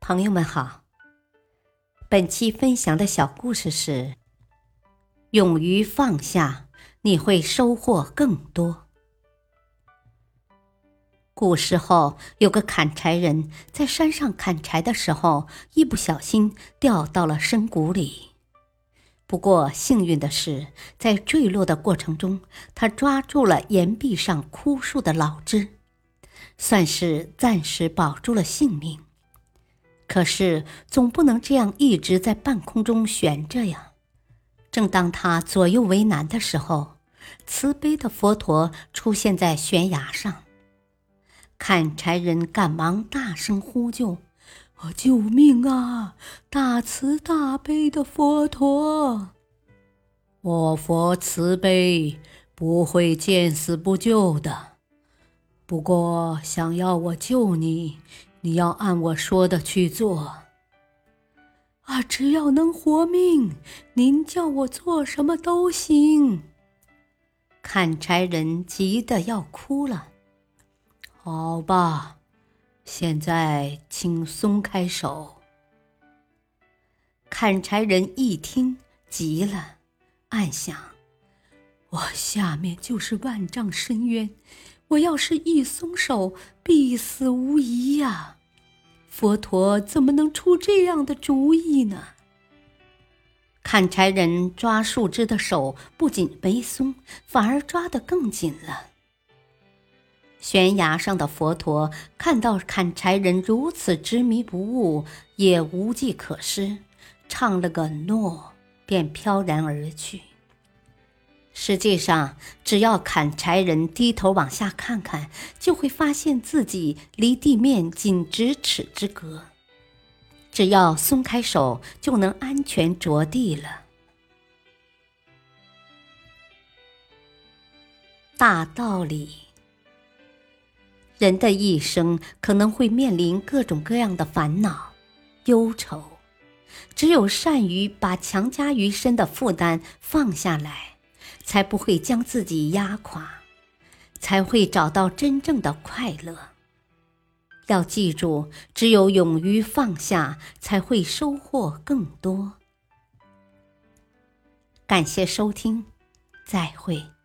朋友们好，本期分享的小故事是：勇于放下，你会收获更多。古时候有个砍柴人，在山上砍柴的时候，一不小心掉到了深谷里。不过幸运的是，在坠落的过程中，他抓住了岩壁上枯树的老枝，算是暂时保住了性命。可是，总不能这样一直在半空中悬着呀！正当他左右为难的时候，慈悲的佛陀出现在悬崖上。砍柴人赶忙大声呼救：“啊，救命啊！大慈大悲的佛陀，我佛慈悲，不会见死不救的。不过，想要我救你。”你要按我说的去做。啊，只要能活命，您叫我做什么都行。砍柴人急得要哭了。好吧，现在请松开手。砍柴人一听急了，暗想：我下面就是万丈深渊。我要是一松手，必死无疑呀！佛陀怎么能出这样的主意呢？砍柴人抓树枝的手不仅没松，反而抓得更紧了。悬崖上的佛陀看到砍柴人如此执迷不悟，也无计可施，唱了个诺，便飘然而去。实际上，只要砍柴人低头往下看看，就会发现自己离地面仅咫尺之隔。只要松开手，就能安全着地了。大道理，人的一生可能会面临各种各样的烦恼、忧愁，只有善于把强加于身的负担放下来。才不会将自己压垮，才会找到真正的快乐。要记住，只有勇于放下，才会收获更多。感谢收听，再会。